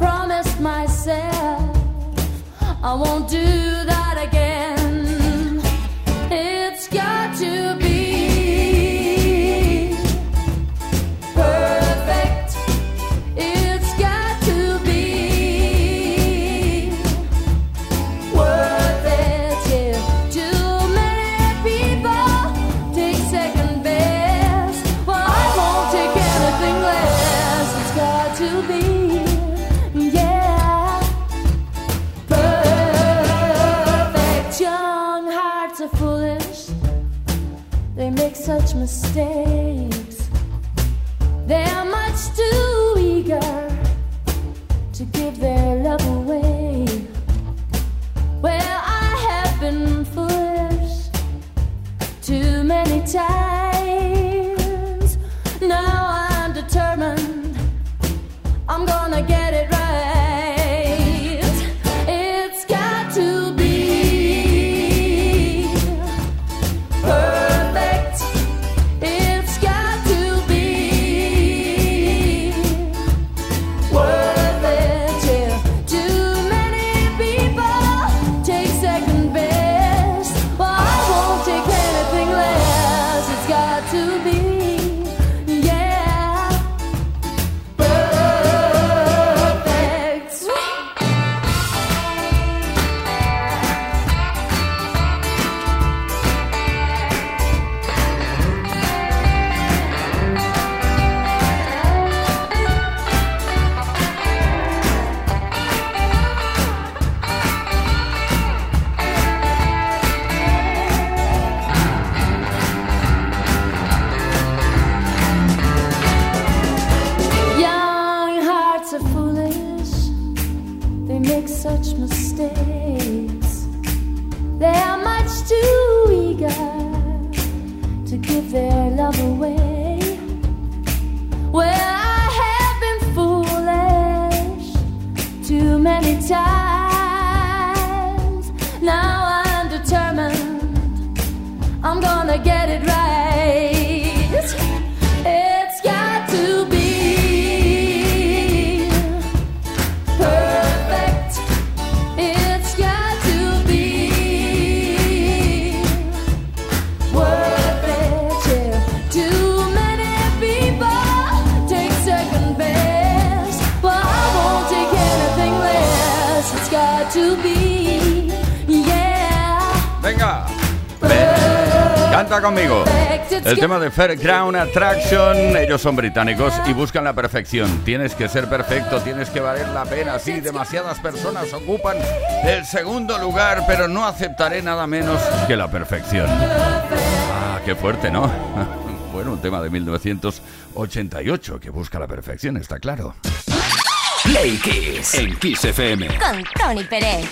Promised myself I won't do that again. El tema de Fairground Attraction, ellos son británicos y buscan la perfección. Tienes que ser perfecto, tienes que valer la pena. Sí, demasiadas personas ocupan el segundo lugar, pero no aceptaré nada menos que la perfección. Ah, qué fuerte, ¿no? Bueno, un tema de 1988 que busca la perfección, está claro. Play Kiss en Kiss FM. Con Tony Pérez.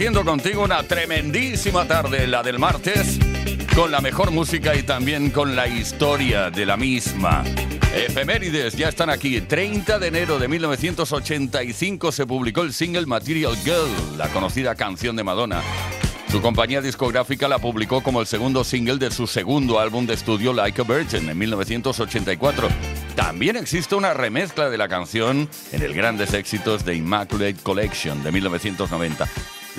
Compartiendo contigo una tremendísima tarde, la del martes, con la mejor música y también con la historia de la misma. Efemérides ya están aquí. 30 de enero de 1985 se publicó el single Material Girl, la conocida canción de Madonna. Su compañía discográfica la publicó como el segundo single de su segundo álbum de estudio Like a Virgin en 1984. También existe una remezcla de la canción en el Grandes Éxitos de Immaculate Collection de 1990.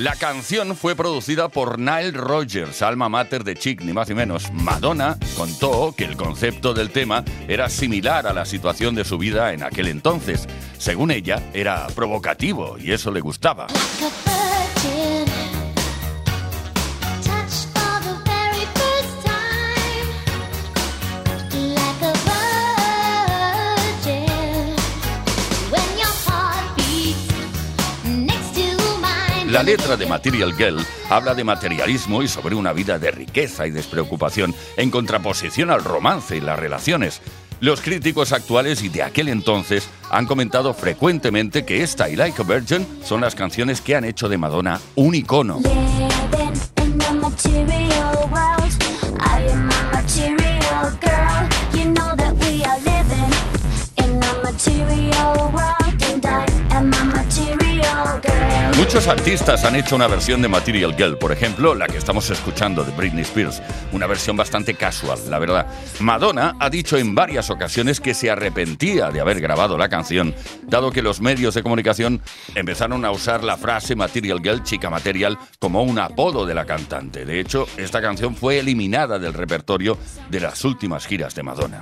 La canción fue producida por Nile Rogers, alma mater de Chick, ni más ni menos. Madonna contó que el concepto del tema era similar a la situación de su vida en aquel entonces. Según ella, era provocativo y eso le gustaba. La letra de Material Girl habla de materialismo y sobre una vida de riqueza y despreocupación, en contraposición al romance y las relaciones. Los críticos actuales y de aquel entonces han comentado frecuentemente que esta y Like a Virgin son las canciones que han hecho de Madonna un icono. Muchos artistas han hecho una versión de Material Girl, por ejemplo, la que estamos escuchando de Britney Spears, una versión bastante casual, la verdad. Madonna ha dicho en varias ocasiones que se arrepentía de haber grabado la canción, dado que los medios de comunicación empezaron a usar la frase Material Girl, chica material, como un apodo de la cantante. De hecho, esta canción fue eliminada del repertorio de las últimas giras de Madonna.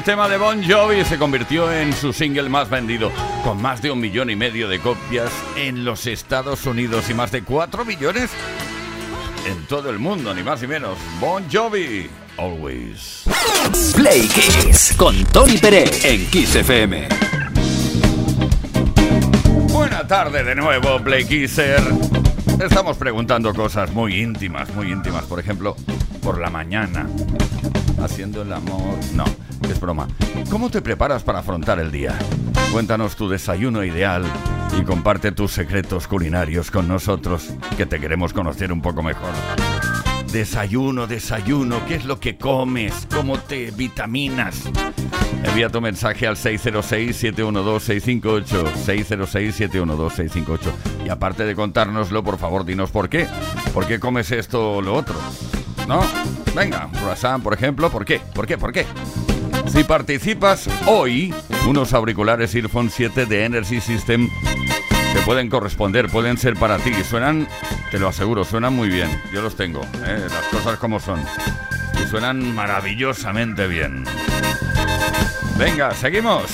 El tema de Bon Jovi, se convirtió en su single más vendido, con más de un millón y medio de copias en los Estados Unidos y más de cuatro millones en todo el mundo, ni más ni menos. Bon Jovi, Always. Play Kiss con Tony Pérez en Kiss FM. Buena tarde de nuevo, Play Kisser. Estamos preguntando cosas muy íntimas, muy íntimas. Por ejemplo, por la mañana. Haciendo el amor. No, es broma. ¿Cómo te preparas para afrontar el día? Cuéntanos tu desayuno ideal y comparte tus secretos culinarios con nosotros, que te queremos conocer un poco mejor. Desayuno, desayuno, ¿qué es lo que comes? ¿Cómo te vitaminas? Envía tu mensaje al 606-712-658. 606-712-658. Y aparte de contárnoslo, por favor, dinos por qué. ¿Por qué comes esto o lo otro? ¿No? Venga, croissant, por ejemplo, ¿por qué? ¿Por qué? ¿Por qué? Si participas hoy, unos auriculares Earphone 7 de Energy System te pueden corresponder, pueden ser para ti. Suenan, te lo aseguro, suenan muy bien. Yo los tengo, ¿eh? las cosas como son. Y suenan maravillosamente bien. Venga, seguimos.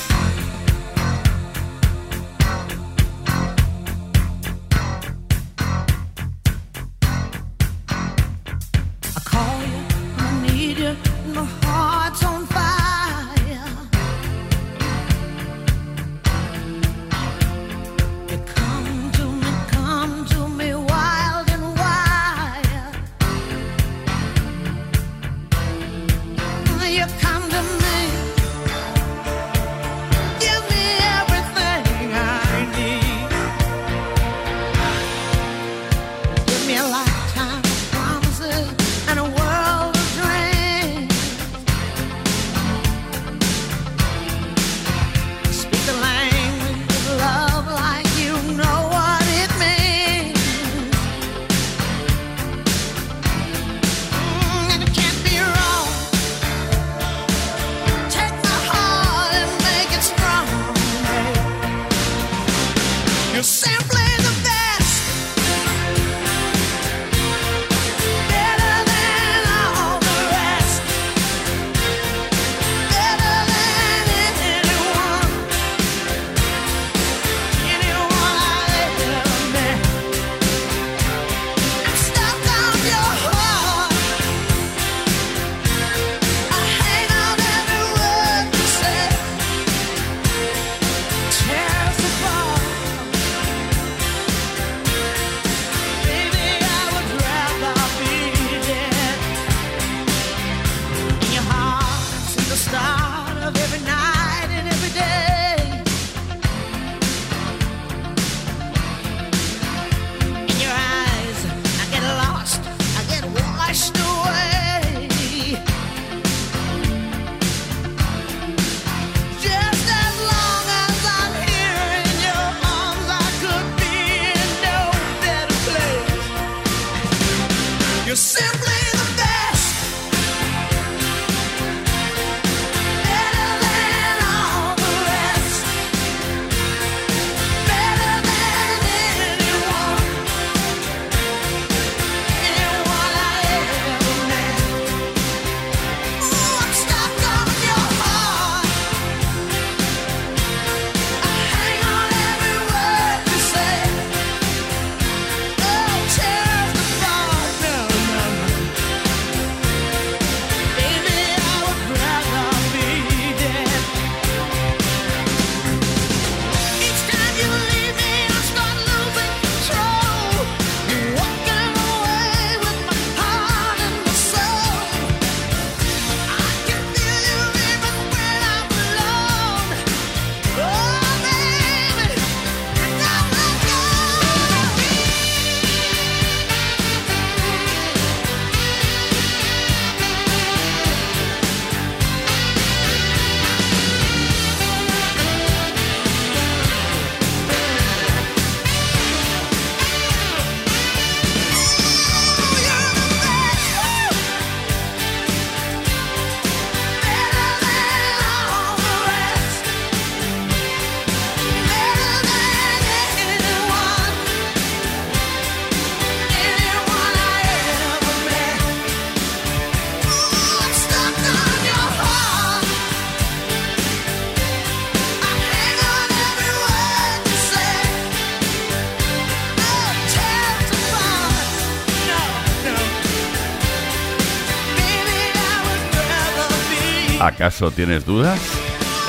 tienes dudas?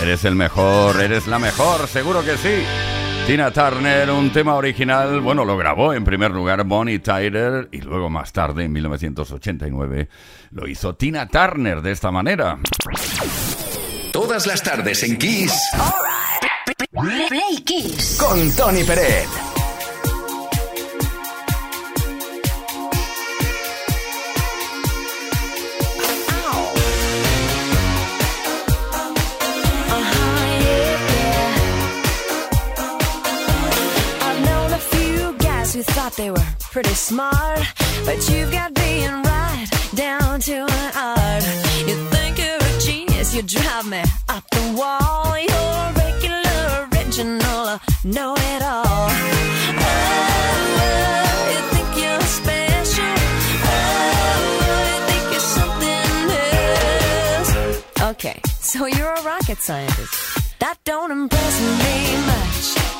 ¿Eres el mejor? ¿Eres la mejor? Seguro que sí. Tina Turner, un tema original, bueno, lo grabó en primer lugar Bonnie Tyler y luego más tarde, en 1989, lo hizo Tina Turner de esta manera. Todas las tardes en Kiss. Play Kiss. Con Tony Pérez. they were pretty smart. But you've got being right down to an art. You think you're a genius, you drive me up the wall. You're a regular, original, know it all. Oh, oh, okay, so you're a rocket scientist. That don't impress me much.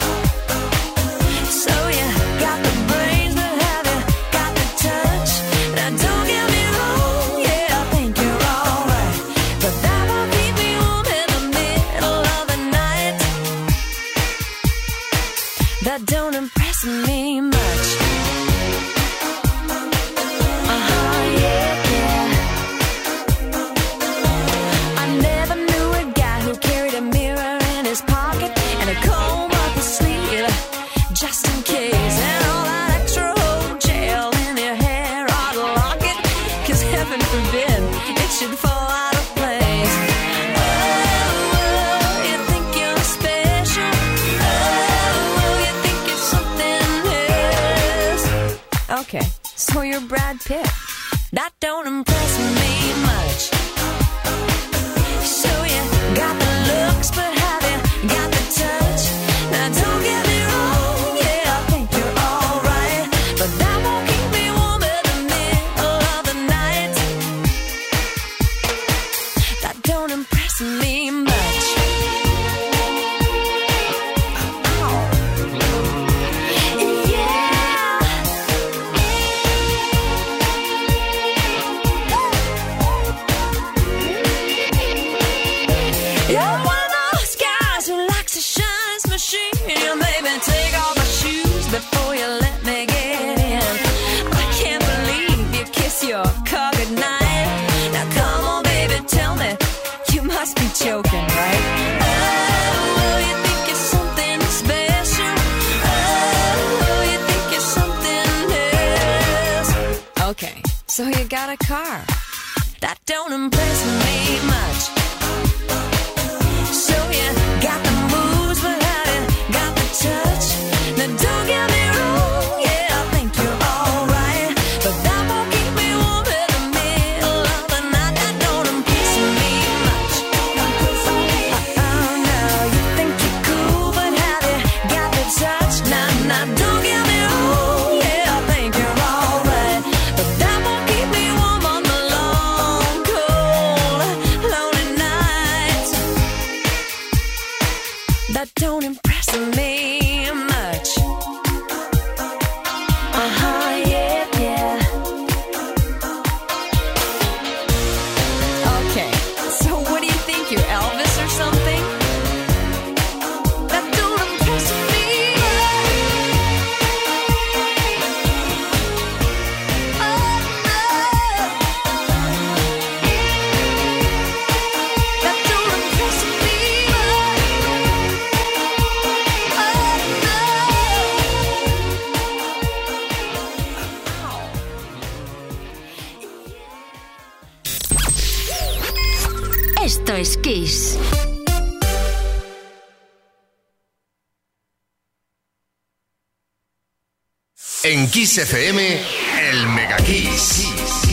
Kiss FM, el Mega Kiss.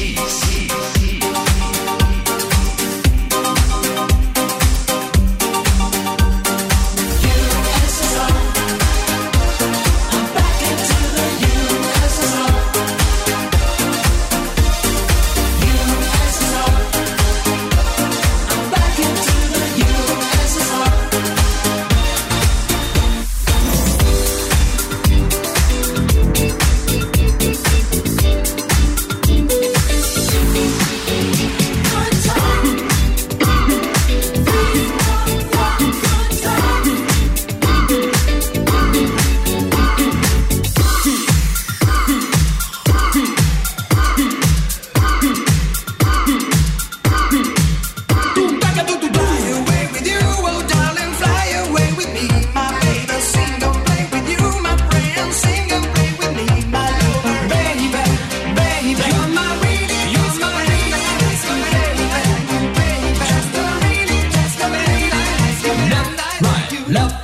Love.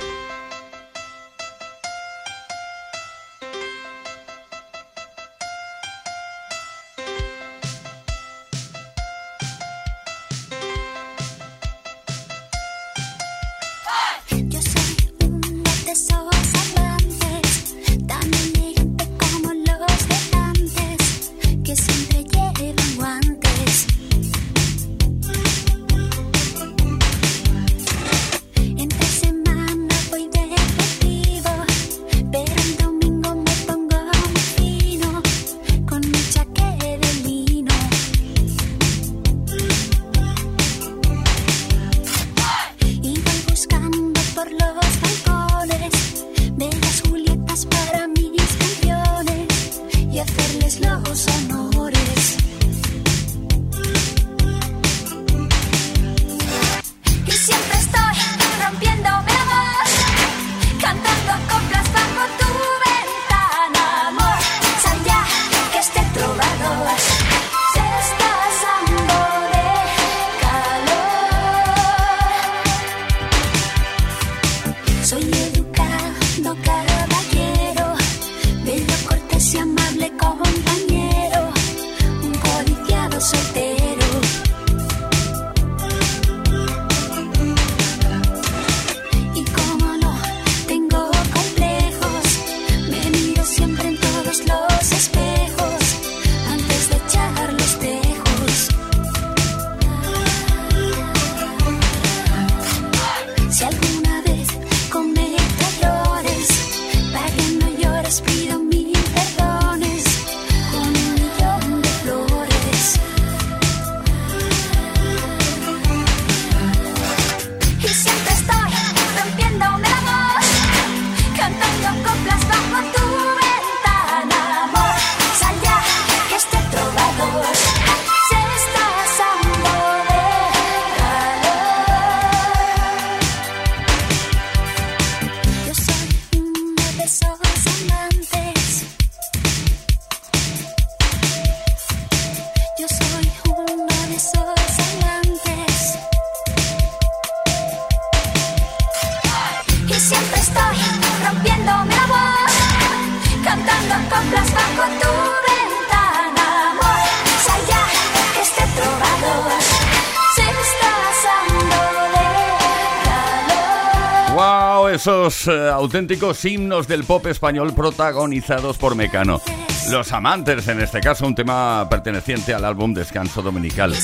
Auténticos himnos del pop español protagonizados por Mecano. Los amantes, en este caso, un tema perteneciente al álbum Descanso Dominical.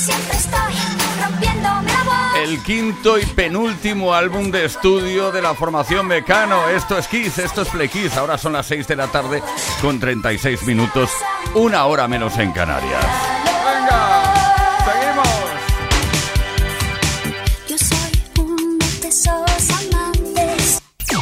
El quinto y penúltimo álbum de estudio de la formación Mecano. Esto es Kiss, esto es Play Kiss. Ahora son las 6 de la tarde con 36 minutos, una hora menos en Canarias.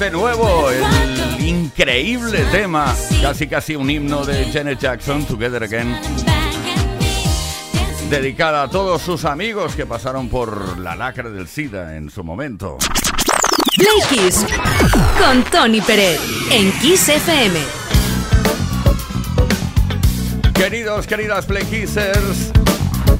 Corte nuevo, el increíble tema, casi casi un himno de Janet Jackson, Together Again, dedicada a todos sus amigos que pasaron por la lacra del SIDA en su momento. Play Kiss con Tony Pérez en Kiss FM. Queridos, queridas Play Kissers,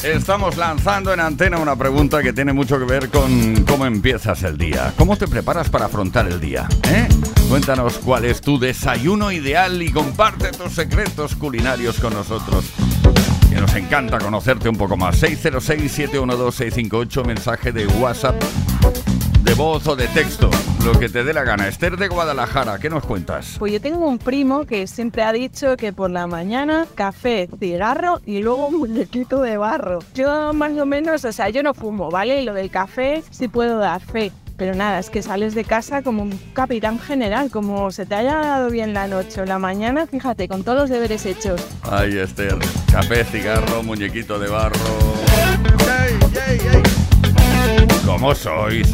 estamos lanzando en antena una pregunta que tiene mucho que ver con cómo empiezas el día. ¿Cómo te preparas para afrontar el día? ¿eh? Cuéntanos cuál es tu desayuno ideal y comparte tus secretos culinarios con nosotros. Que nos encanta conocerte un poco más. 606-712-658, mensaje de WhatsApp, voz o de texto, lo que te dé la gana. Esther de Guadalajara, ¿qué nos cuentas? Pues yo tengo un primo que siempre ha dicho que por la mañana café, cigarro y luego un muñequito de barro. Yo más o menos, o sea, yo no fumo, ¿vale? Y lo del café sí puedo dar fe. Pero nada, es que sales de casa como un capitán general, como se te haya dado bien la noche o la mañana, fíjate, con todos los deberes hechos. Ay, Esther, café, cigarro, muñequito de barro. ¡Ey, ey, ey! ¿Cómo sois?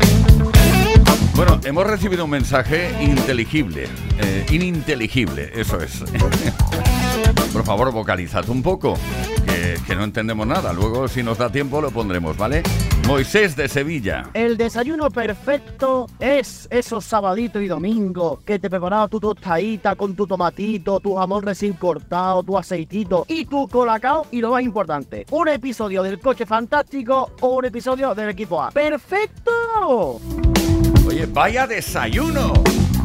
Bueno, hemos recibido un mensaje inteligible, eh, ininteligible, eso es. Por favor, vocalizad un poco, que, no entendemos nada. Luego, si nos da tiempo, lo pondremos, ¿vale? Moisés de Sevilla. El desayuno perfecto es esos sabaditos y domingos que te preparaba tu tostadita con tu tomatito, tu jamón recién cortado, tu aceitito y tu colacao y lo más importante, un episodio del coche fantástico o un episodio del equipo A. ¡Perfecto! Vaya desayuno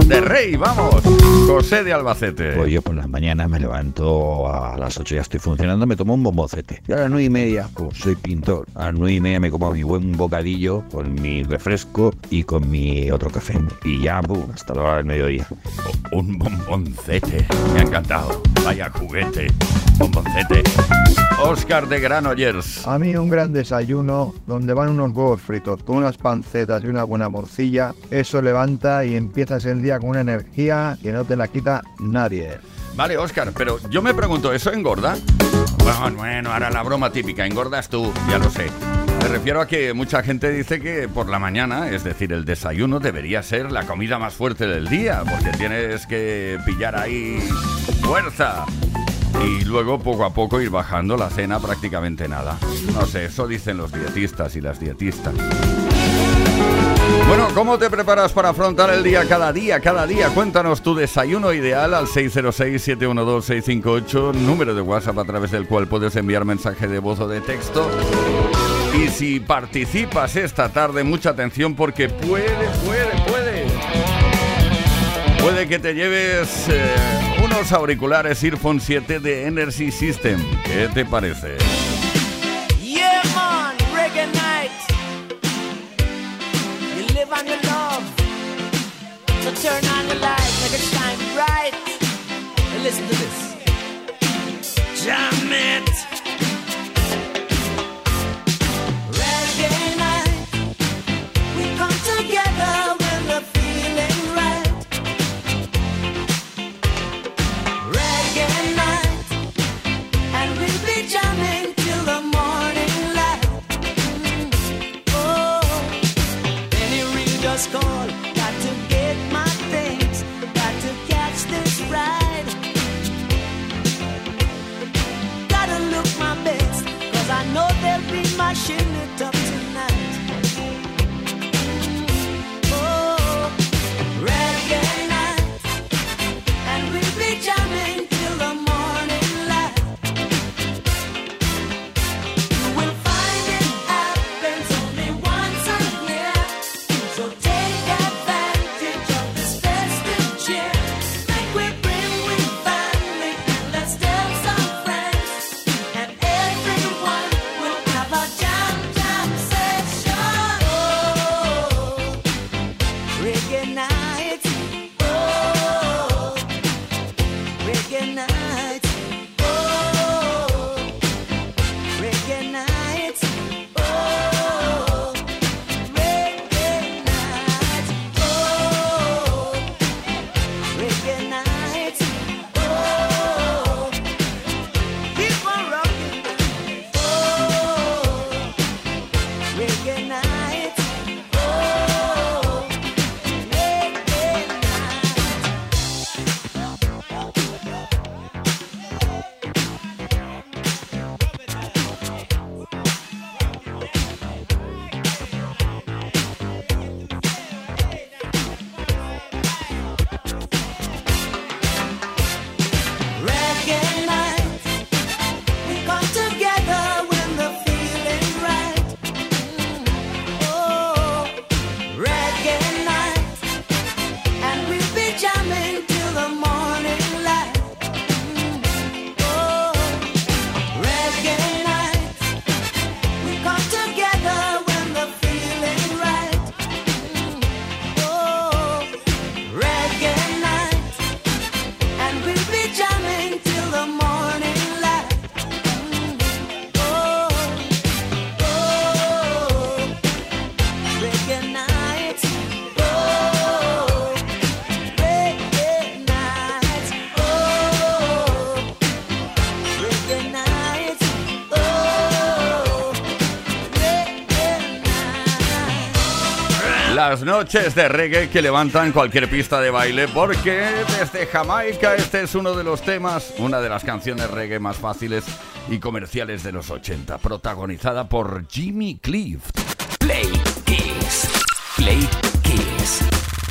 de rey, vamos. José de Albacete. Pues yo por las mañanas me levanto a las 8 ya estoy funcionando, me tomo un bombocete. Y a las 9 y media, pues soy pintor, a las 9 y media me como mi buen bocadillo con mi refresco y con mi otro café. Y ya, pum, hasta la hora del mediodía. Un bomboncete. Me ha encantado. Vaya juguete. Bomboncete. Oscar de Granollers. A mí un gran desayuno donde van unos huevos fritos con unas pancetas y una buena morcilla, eso levanta y empiezas el día con una energía que no te la quita nadie. Vale, Oscar, pero yo me pregunto, ¿eso engorda? Bueno, bueno, ahora la broma típica, engordas tú, ya lo sé. Me refiero a que mucha gente dice que por la mañana, es decir, el desayuno debería ser la comida más fuerte del día, porque tienes que pillar ahí fuerza. Y luego poco a poco ir bajando la cena prácticamente nada. No sé, eso dicen los dietistas y las dietistas. Bueno, ¿cómo te preparas para afrontar el día cada día, cada día? Cuéntanos tu desayuno ideal al 606-712-658, número de WhatsApp a través del cual puedes enviar mensaje de voz o de texto. Y si participas esta tarde, mucha atención porque puede, puede, puede. Puede que te lleves eh, unos auriculares Earphone 7 de Energy System. ¿Qué te parece? You live on your love. So turn on the light, make it shine bright. And listen to this. Las noches de reggae que levantan cualquier pista de baile porque desde Jamaica este es uno de los temas, una de las canciones reggae más fáciles y comerciales de los 80, protagonizada por Jimmy Cliff. Play Kiss. Play Kiss.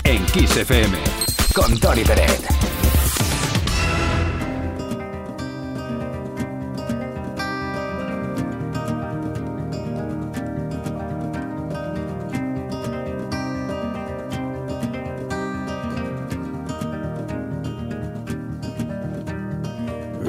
En Kiss FM. Con Tony Peret.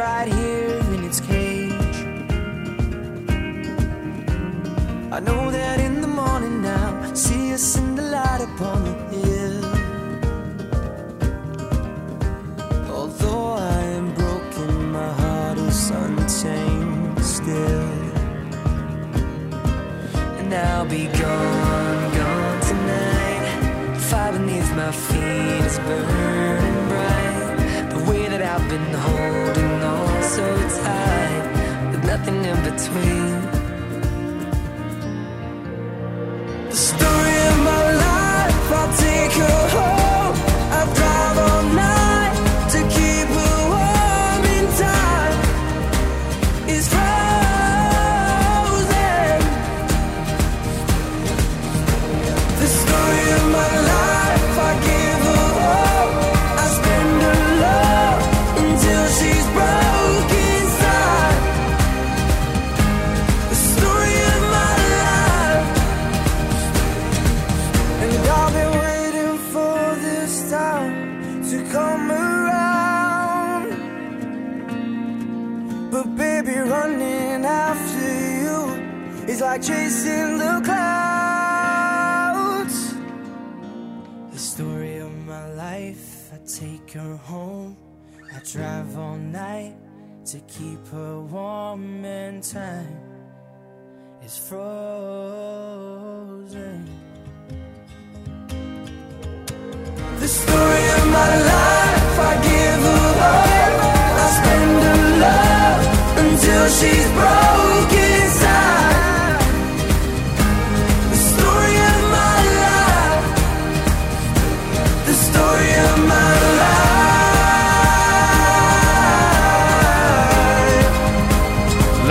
Right here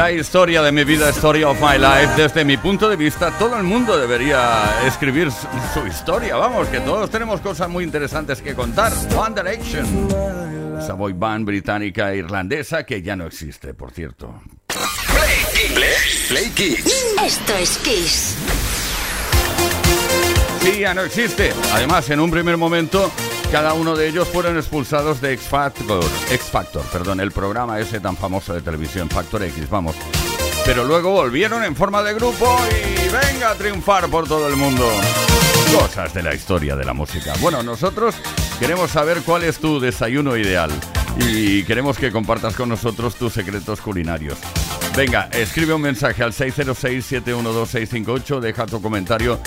La historia de mi vida, Story of My Life, desde mi punto de vista, todo el mundo debería escribir su, su historia. Vamos, que todos tenemos cosas muy interesantes que contar. One Direction, esa boy band británica e irlandesa que ya no existe, por cierto. Play, Play Kiss. Esto es Kiss. Sí, ya no existe. Además, en un primer momento, cada uno de ellos fueron expulsados de X Factor, X Factor, perdón, el programa ese tan famoso de televisión, Factor X, vamos. Pero luego volvieron en forma de grupo y venga a triunfar por todo el mundo. Cosas de la historia de la música. Bueno, nosotros queremos saber cuál es tu desayuno ideal y queremos que compartas con nosotros tus secretos culinarios. Venga, escribe un mensaje al 606-712-658, deja tu comentario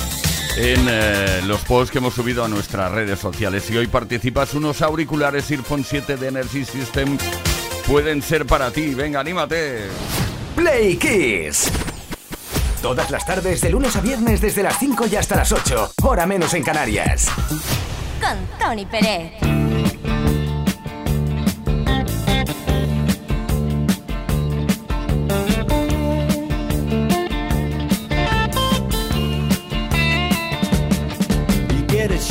en eh, los posts que hemos subido a nuestras redes sociales. Si hoy participas, unos auriculares Earphone 7 de Energy System pueden ser para ti. Venga, anímate. Play Kiss. Todas las tardes, de lunes a viernes, desde las 5 y hasta las 8. Hora menos en Canarias. Con Tony Pérez.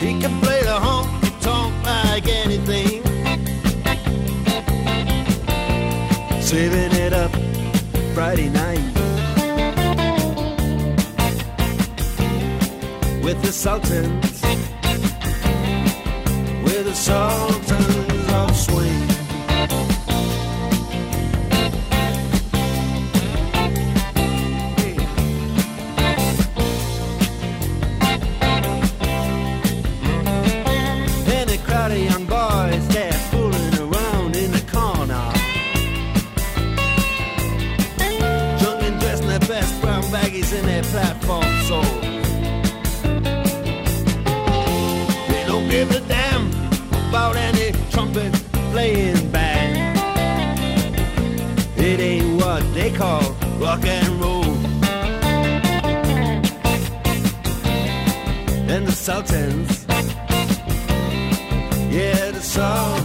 He can play the honky tonk like anything. Saving it up Friday night with the Sultans. With the Sultans they call rock and roll. And the Sultans, yeah, the Sultans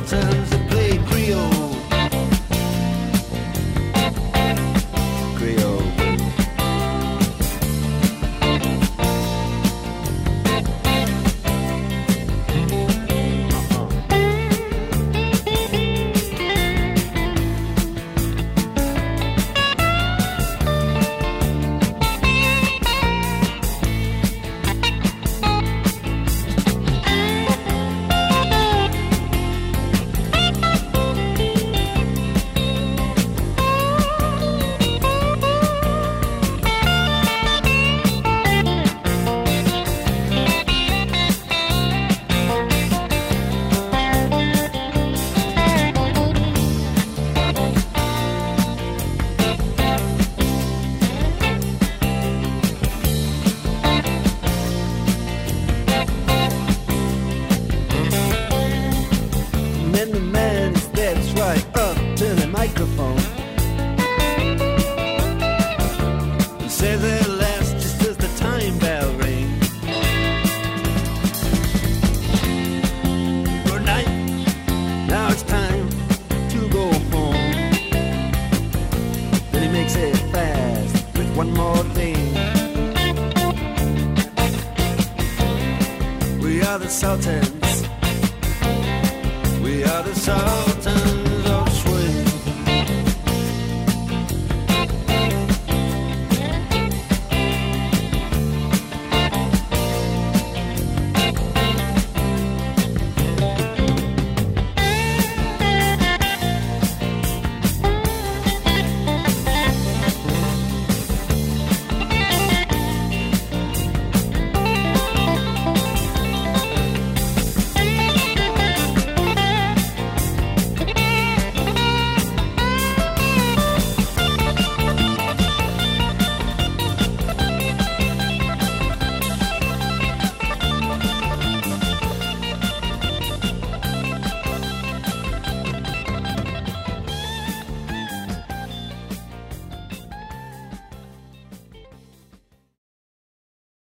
melted